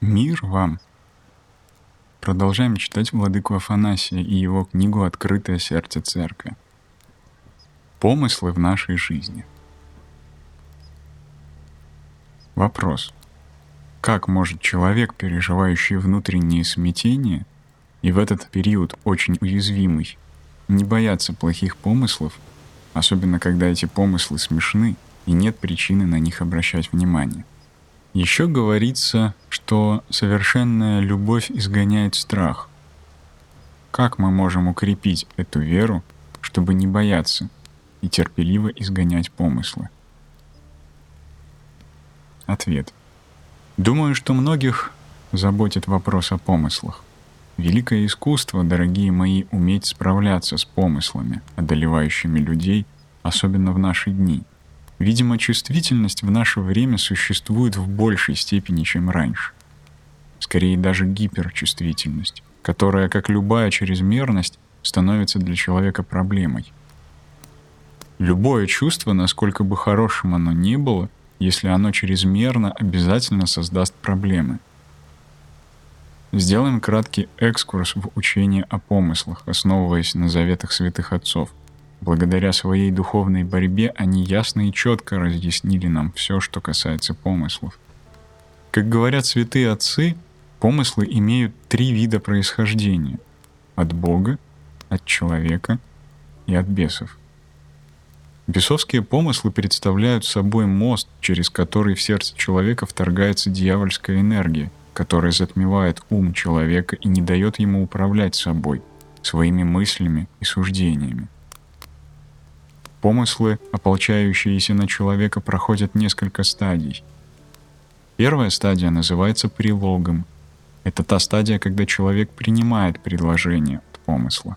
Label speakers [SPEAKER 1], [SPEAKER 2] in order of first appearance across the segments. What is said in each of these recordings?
[SPEAKER 1] Мир вам! Продолжаем читать Владыку Афанасия и его книгу «Открытое сердце церкви». Помыслы в нашей жизни. Вопрос. Как может человек, переживающий внутренние смятения, и в этот период очень уязвимый, не бояться плохих помыслов, особенно когда эти помыслы смешны и нет причины на них обращать внимание? Еще говорится, что совершенная любовь изгоняет страх. Как мы можем укрепить эту веру, чтобы не бояться и терпеливо изгонять помыслы? Ответ. Думаю, что многих заботит вопрос о помыслах. Великое искусство, дорогие мои, уметь справляться с помыслами, одолевающими людей, особенно в наши дни — Видимо, чувствительность в наше время существует в большей степени, чем раньше. Скорее даже гиперчувствительность, которая, как любая чрезмерность, становится для человека проблемой. Любое чувство, насколько бы хорошим оно ни было, если оно чрезмерно, обязательно создаст проблемы. Сделаем краткий экскурс в учение о помыслах, основываясь на заветах святых отцов — Благодаря своей духовной борьбе они ясно и четко разъяснили нам все, что касается помыслов. Как говорят святые отцы, помыслы имеют три вида происхождения — от Бога, от человека и от бесов. Бесовские помыслы представляют собой мост, через который в сердце человека вторгается дьявольская энергия, которая затмевает ум человека и не дает ему управлять собой, своими мыслями и суждениями. Помыслы, ополчающиеся на человека, проходят несколько стадий. Первая стадия называется прилогом. Это та стадия, когда человек принимает предложение от помысла.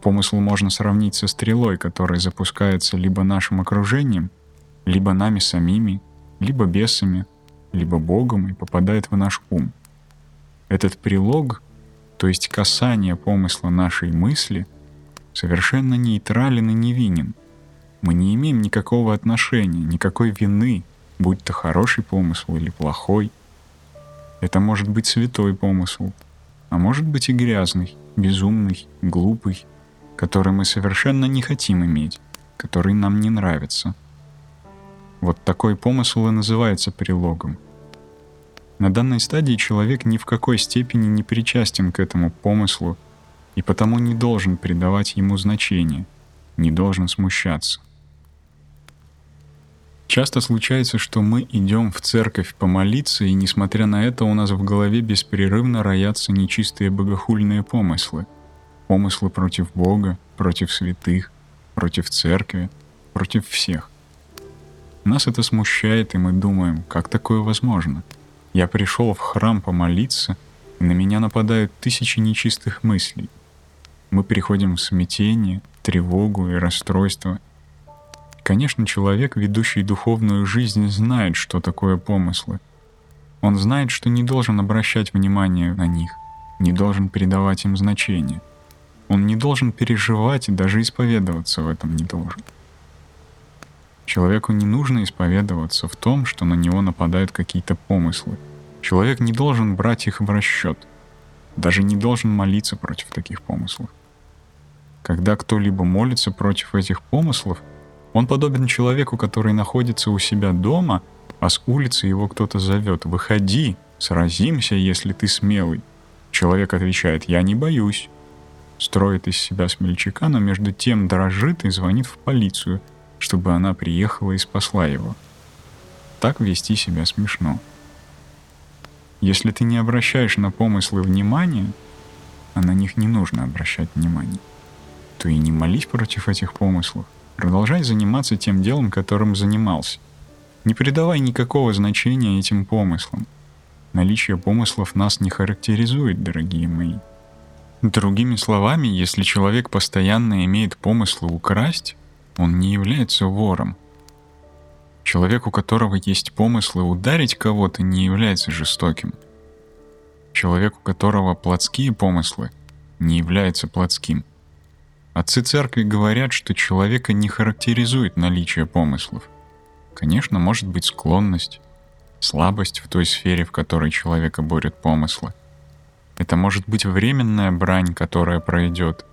[SPEAKER 1] Помысл можно сравнить со стрелой, которая запускается либо нашим окружением, либо нами самими, либо бесами, либо Богом и попадает в наш ум. Этот прилог, то есть касание помысла нашей мысли — совершенно нейтрален и невинен. Мы не имеем никакого отношения, никакой вины, будь то хороший помысл или плохой. Это может быть святой помысл, а может быть и грязный, безумный, глупый, который мы совершенно не хотим иметь, который нам не нравится. Вот такой помысл и называется прилогом. На данной стадии человек ни в какой степени не причастен к этому помыслу и потому не должен придавать ему значения, не должен смущаться. Часто случается, что мы идем в церковь помолиться, и несмотря на это у нас в голове беспрерывно роятся нечистые богохульные помыслы. Помыслы против Бога, против святых, против церкви, против всех. Нас это смущает, и мы думаем, как такое возможно? Я пришел в храм помолиться, и на меня нападают тысячи нечистых мыслей — мы переходим в смятение, тревогу и расстройство. Конечно, человек, ведущий духовную жизнь, знает, что такое помыслы. Он знает, что не должен обращать внимание на них, не должен придавать им значение. Он не должен переживать и даже исповедоваться в этом не должен. Человеку не нужно исповедоваться в том, что на него нападают какие-то помыслы. Человек не должен брать их в расчет, даже не должен молиться против таких помыслов. Когда кто-либо молится против этих помыслов, он подобен человеку, который находится у себя дома, а с улицы его кто-то зовет «Выходи, сразимся, если ты смелый». Человек отвечает «Я не боюсь». Строит из себя смельчака, но между тем дрожит и звонит в полицию, чтобы она приехала и спасла его. Так вести себя смешно. Если ты не обращаешь на помыслы внимания, а на них не нужно обращать внимание, то и не молись против этих помыслов. Продолжай заниматься тем делом, которым занимался. Не придавай никакого значения этим помыслам. Наличие помыслов нас не характеризует, дорогие мои. Другими словами, если человек постоянно имеет помыслы украсть, он не является вором. Человек, у которого есть помыслы ударить кого-то, не является жестоким. Человек, у которого плотские помыслы, не является плотским – Отцы церкви говорят, что человека не характеризует наличие помыслов. Конечно, может быть склонность. слабость в той сфере, в которой человека борют помыслы. Это может быть временная брань, которая пройдет.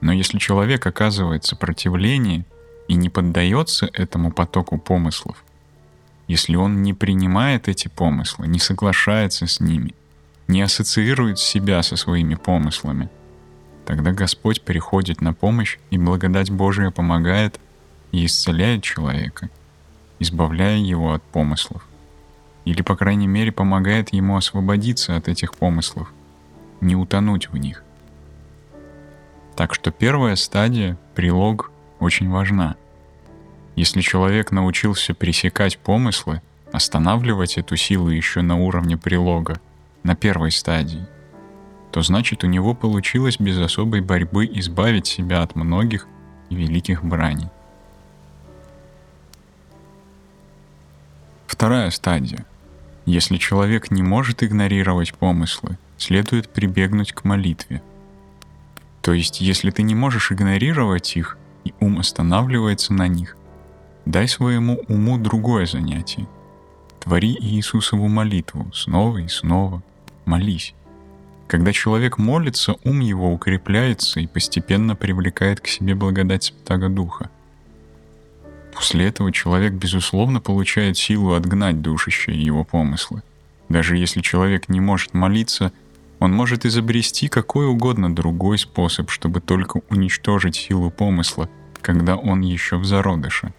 [SPEAKER 1] Но если человек оказывает сопротивление и не поддается этому потоку помыслов, если он не принимает эти помыслы, не соглашается с ними, не ассоциирует себя со своими помыслами, тогда Господь приходит на помощь, и благодать Божия помогает и исцеляет человека, избавляя его от помыслов. Или, по крайней мере, помогает ему освободиться от этих помыслов, не утонуть в них. Так что первая стадия, прилог, очень важна. Если человек научился пресекать помыслы, останавливать эту силу еще на уровне прилога, на первой стадии, то значит у него получилось без особой борьбы избавить себя от многих и великих браней. Вторая стадия. Если человек не может игнорировать помыслы, следует прибегнуть к молитве. То есть, если ты не можешь игнорировать их, и ум останавливается на них, дай своему уму другое занятие. Твори Иисусову молитву снова и снова. Молись. Когда человек молится, ум его укрепляется и постепенно привлекает к себе благодать Святаго Духа. После этого человек, безусловно, получает силу отгнать душище и его помыслы. Даже если человек не может молиться, он может изобрести какой угодно другой способ, чтобы только уничтожить силу помысла, когда он еще в зародыше.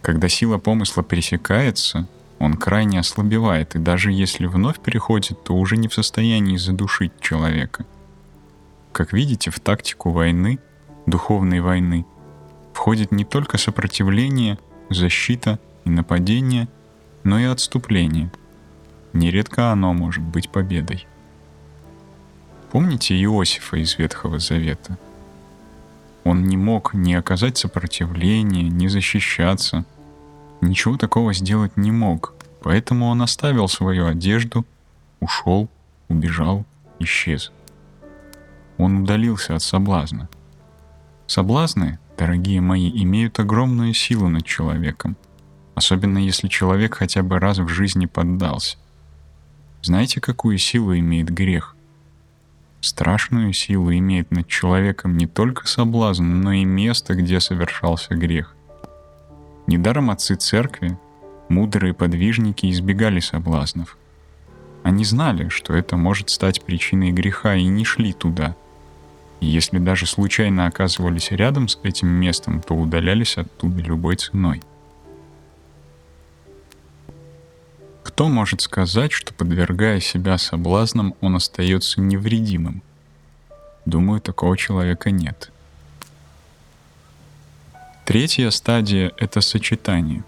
[SPEAKER 1] Когда сила помысла пересекается, он крайне ослабевает, и даже если вновь переходит, то уже не в состоянии задушить человека. Как видите, в тактику войны, духовной войны, входит не только сопротивление, защита и нападение, но и отступление. Нередко оно может быть победой. Помните Иосифа из Ветхого Завета? Он не мог ни оказать сопротивления, ни защищаться. Ничего такого сделать не мог, поэтому он оставил свою одежду, ушел, убежал, исчез. Он удалился от соблазна. Соблазны дорогие мои, имеют огромную силу над человеком, особенно если человек хотя бы раз в жизни поддался. Знаете, какую силу имеет грех? Страшную силу имеет над человеком не только соблазн, но и место, где совершался грех. Недаром отцы церкви, мудрые подвижники избегали соблазнов. Они знали, что это может стать причиной греха и не шли туда – и если даже случайно оказывались рядом с этим местом, то удалялись оттуда любой ценой. Кто может сказать, что подвергая себя соблазнам, он остается невредимым? Думаю, такого человека нет. Третья стадия — это сочетание.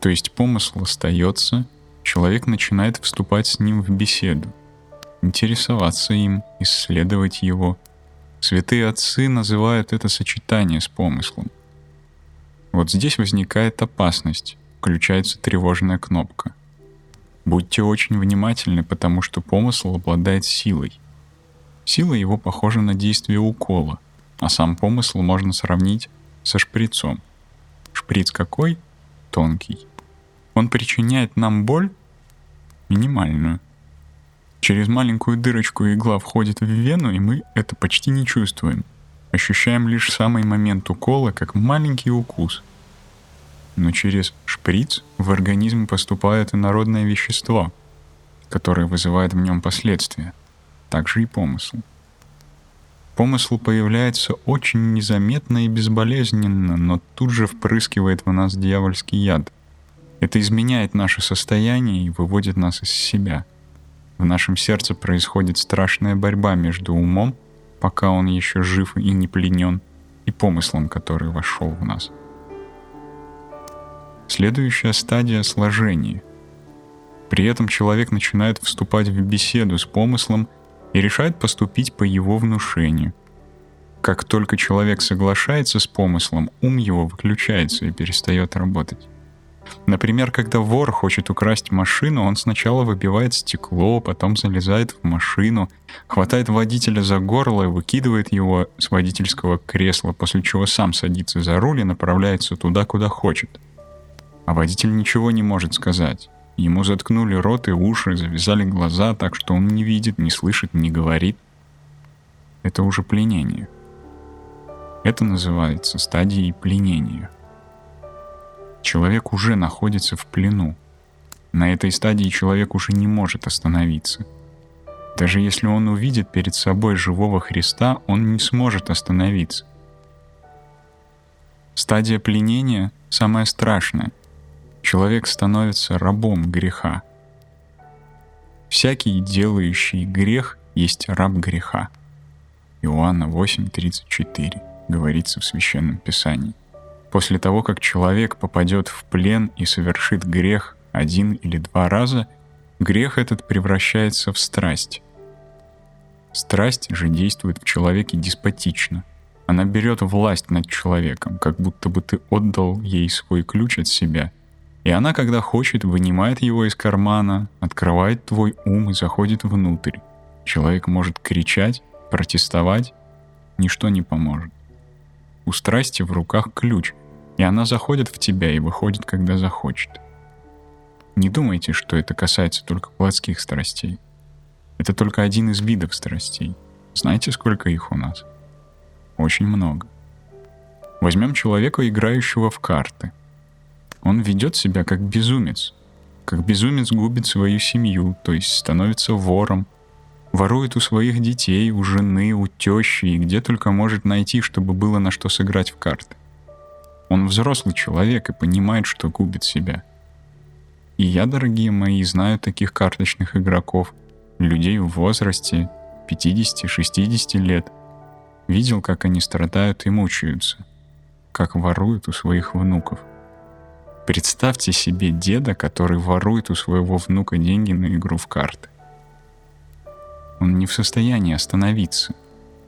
[SPEAKER 1] То есть помысл остается, человек начинает вступать с ним в беседу, интересоваться им, исследовать его, Святые отцы называют это сочетание с помыслом. Вот здесь возникает опасность, включается тревожная кнопка. Будьте очень внимательны, потому что помысл обладает силой. Сила его похожа на действие укола, а сам помысл можно сравнить со шприцом. Шприц какой? Тонкий. Он причиняет нам боль минимальную — Через маленькую дырочку игла входит в вену, и мы это почти не чувствуем. Ощущаем лишь самый момент укола, как маленький укус. Но через шприц в организм поступает инородное вещество, которое вызывает в нем последствия. Также и помысл. Помысл появляется очень незаметно и безболезненно, но тут же впрыскивает в нас дьявольский яд. Это изменяет наше состояние и выводит нас из себя — в нашем сердце происходит страшная борьба между умом, пока он еще жив и не пленен, и помыслом, который вошел в нас. Следующая стадия — сложения. При этом человек начинает вступать в беседу с помыслом и решает поступить по его внушению. Как только человек соглашается с помыслом, ум его выключается и перестает работать. Например, когда вор хочет украсть машину, он сначала выбивает стекло, потом залезает в машину, хватает водителя за горло и выкидывает его с водительского кресла, после чего сам садится за руль и направляется туда, куда хочет. А водитель ничего не может сказать. Ему заткнули рот и уши, завязали глаза так, что он не видит, не слышит, не говорит. Это уже пленение. Это называется стадией пленения. Человек уже находится в плену. На этой стадии человек уже не может остановиться. Даже если он увидит перед собой живого Христа, он не сможет остановиться. Стадия пленения самая страшная — человек становится рабом греха. Всякий, делающий грех, есть раб греха. Иоанна 8.34 говорится в Священном Писании. После того, как человек попадет в плен и совершит грех один или два раза, грех этот превращается в страсть. Страсть же действует в человеке деспотично. Она берет власть над человеком, как будто бы ты отдал ей свой ключ от себя — и она, когда хочет, вынимает его из кармана, открывает твой ум и заходит внутрь. Человек может кричать, протестовать, ничто не поможет. У страсти в руках ключ, и она заходит в тебя и выходит, когда захочет. Не думайте, что это касается только плотских страстей. Это только один из видов страстей. Знаете, сколько их у нас? Очень много. Возьмем человека, играющего в карты – он ведет себя как безумец. Как безумец губит свою семью, то есть становится вором, ворует у своих детей, у жены, у тещи и где только может найти, чтобы было на что сыграть в карты. Он взрослый человек и понимает, что губит себя. И я, дорогие мои, знаю таких карточных игроков, людей в возрасте 50-60 лет. Видел, как они страдают и мучаются, как воруют у своих внуков – Представьте себе деда, который ворует у своего внука деньги на игру в карты. Он не в состоянии остановиться.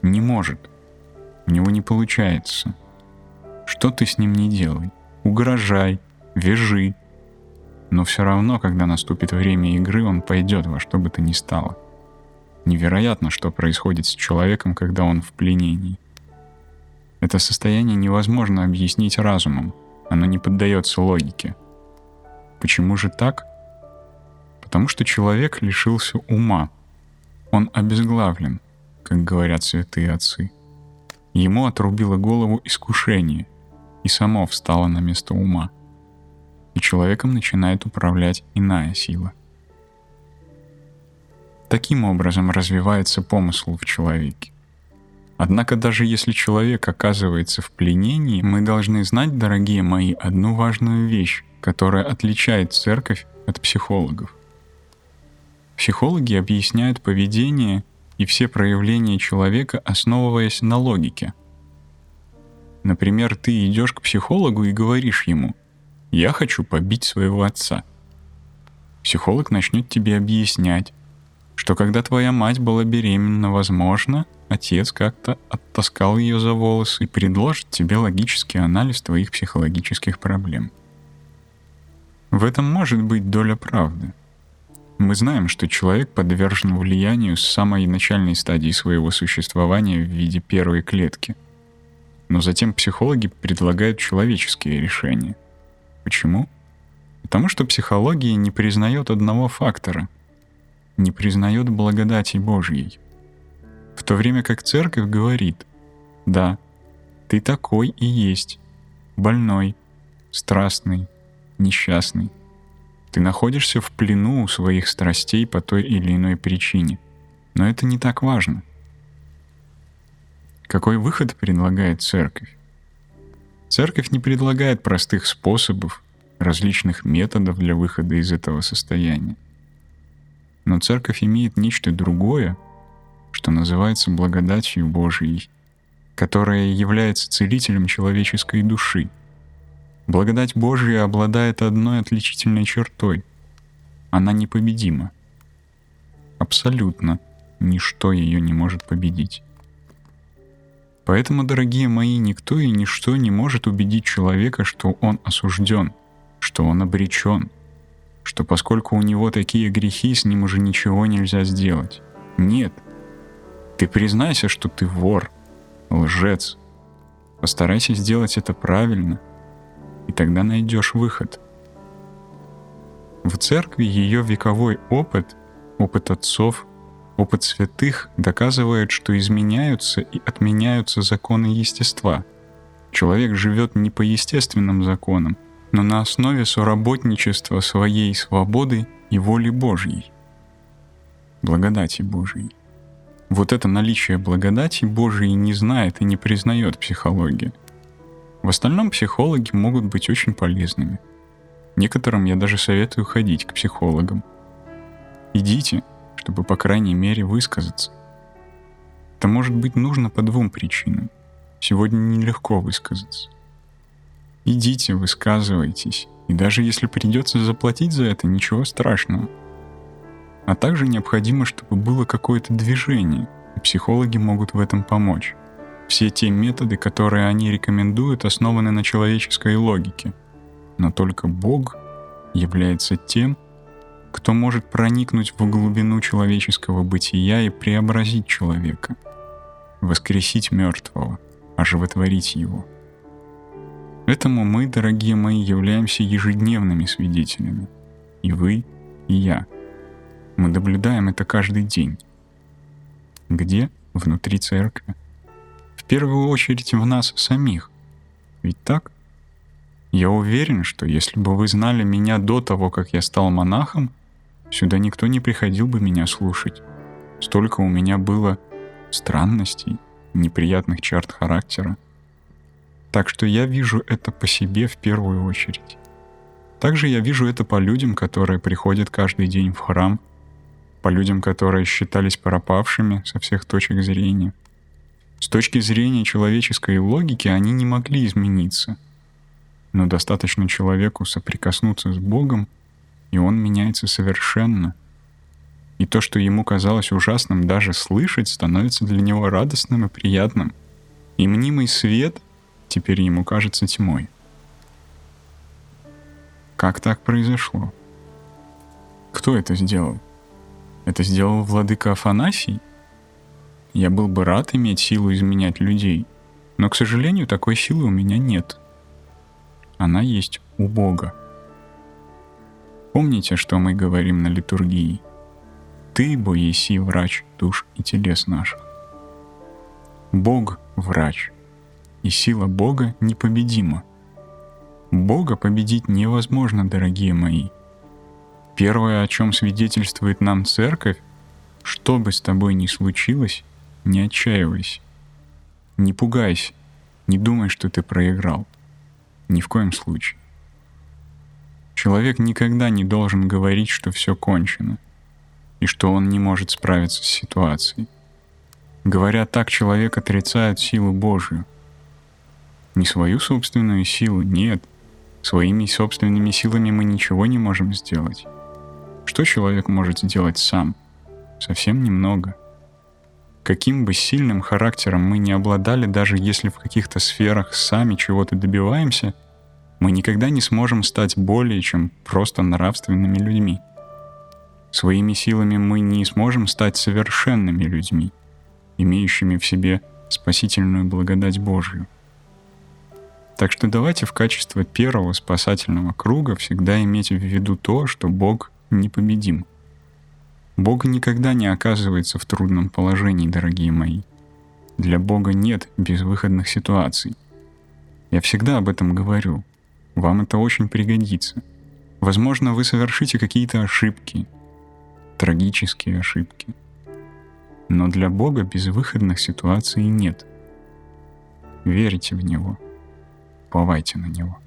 [SPEAKER 1] Не может. У него не получается. Что ты с ним не делай? Угрожай, вяжи. Но все равно, когда наступит время игры, он пойдет во что бы то ни стало. Невероятно, что происходит с человеком, когда он в пленении. Это состояние невозможно объяснить разумом — оно не поддается логике. Почему же так? Потому что человек лишился ума. Он обезглавлен, как говорят святые отцы. Ему отрубило голову искушение, и само встало на место ума. И человеком начинает управлять иная сила. Таким образом развивается помысл в человеке. Однако даже если человек оказывается в пленении, мы должны знать, дорогие мои, одну важную вещь, которая отличает церковь от психологов. Психологи объясняют поведение и все проявления человека, основываясь на логике. Например, ты идешь к психологу и говоришь ему «Я хочу побить своего отца». Психолог начнет тебе объяснять, что когда твоя мать была беременна, возможно, отец как-то оттаскал ее за волосы и предложит тебе логический анализ твоих психологических проблем. В этом может быть доля правды. Мы знаем, что человек подвержен влиянию с самой начальной стадии своего существования в виде первой клетки. Но затем психологи предлагают человеческие решения. Почему? Потому что психология не признает одного фактора. Не признает благодати Божьей – в то время как церковь говорит, да, ты такой и есть, больной, страстный, несчастный. Ты находишься в плену у своих страстей по той или иной причине. Но это не так важно. Какой выход предлагает церковь? Церковь не предлагает простых способов, различных методов для выхода из этого состояния. Но церковь имеет нечто другое, что называется благодатью Божией, которая является целителем человеческой души. Благодать Божия обладает одной отличительной чертой. Она непобедима. Абсолютно ничто ее не может победить. Поэтому, дорогие мои, никто и ничто не может убедить человека, что он осужден, что он обречен, что поскольку у него такие грехи, с ним уже ничего нельзя сделать. Нет — ты признайся, что ты вор, лжец. Постарайся сделать это правильно, и тогда найдешь выход. В церкви ее вековой опыт, опыт отцов, опыт святых доказывает, что изменяются и отменяются законы естества. Человек живет не по естественным законам, но на основе соработничества своей свободы и воли Божьей. Благодати Божьей. Вот это наличие благодати Божией не знает и не признает психология. В остальном психологи могут быть очень полезными. Некоторым я даже советую ходить к психологам. Идите, чтобы по крайней мере высказаться. Это может быть нужно по двум причинам. Сегодня нелегко высказаться. Идите, высказывайтесь, и даже если придется заплатить за это, ничего страшного – а также необходимо, чтобы было какое-то движение, и психологи могут в этом помочь. Все те методы, которые они рекомендуют, основаны на человеческой логике. Но только Бог является тем, кто может проникнуть в глубину человеческого бытия и преобразить человека, воскресить мертвого, оживотворить его. Этому мы, дорогие мои, являемся ежедневными свидетелями. И вы, и я — мы наблюдаем это каждый день. Где? Внутри церкви. В первую очередь в нас самих. Ведь так? Я уверен, что если бы вы знали меня до того, как я стал монахом, сюда никто не приходил бы меня слушать. Столько у меня было странностей, неприятных черт характера. Так что я вижу это по себе в первую очередь. Также я вижу это по людям, которые приходят каждый день в храм — по людям, которые считались пропавшими со всех точек зрения. С точки зрения человеческой логики они не могли измениться. Но достаточно человеку соприкоснуться с Богом, и он меняется совершенно. И то, что ему казалось ужасным даже слышать, становится для него радостным и приятным. И мнимый свет теперь ему кажется тьмой. Как так произошло? Кто это сделал? Это сделал владыка Афанасий? Я был бы рад иметь силу изменять людей, но, к сожалению, такой силы у меня нет. Она есть у Бога. Помните, что мы говорим на литургии? Ты, бо еси врач душ и телес наших. Бог — врач, и сила Бога непобедима. Бога победить невозможно, дорогие мои — Первое, о чем свидетельствует нам церковь, что бы с тобой ни случилось, не отчаивайся. Не пугайся, не думай, что ты проиграл. Ни в коем случае. Человек никогда не должен говорить, что все кончено, и что он не может справиться с ситуацией. Говоря так, человек отрицает силу Божию. Не свою собственную силу, нет. Своими собственными силами мы ничего не можем сделать. Что человек может сделать сам? Совсем немного. Каким бы сильным характером мы не обладали, даже если в каких-то сферах сами чего-то добиваемся, мы никогда не сможем стать более чем просто нравственными людьми. Своими силами мы не сможем стать совершенными людьми, имеющими в себе спасительную благодать Божью. Так что давайте в качестве первого спасательного круга всегда иметь в виду то, что Бог непобедим. Бог никогда не оказывается в трудном положении, дорогие мои. Для Бога нет безвыходных ситуаций. Я всегда об этом говорю. Вам это очень пригодится. Возможно, вы совершите какие-то ошибки, трагические ошибки. Но для Бога безвыходных ситуаций нет. Верите в Него. Повайте на Него.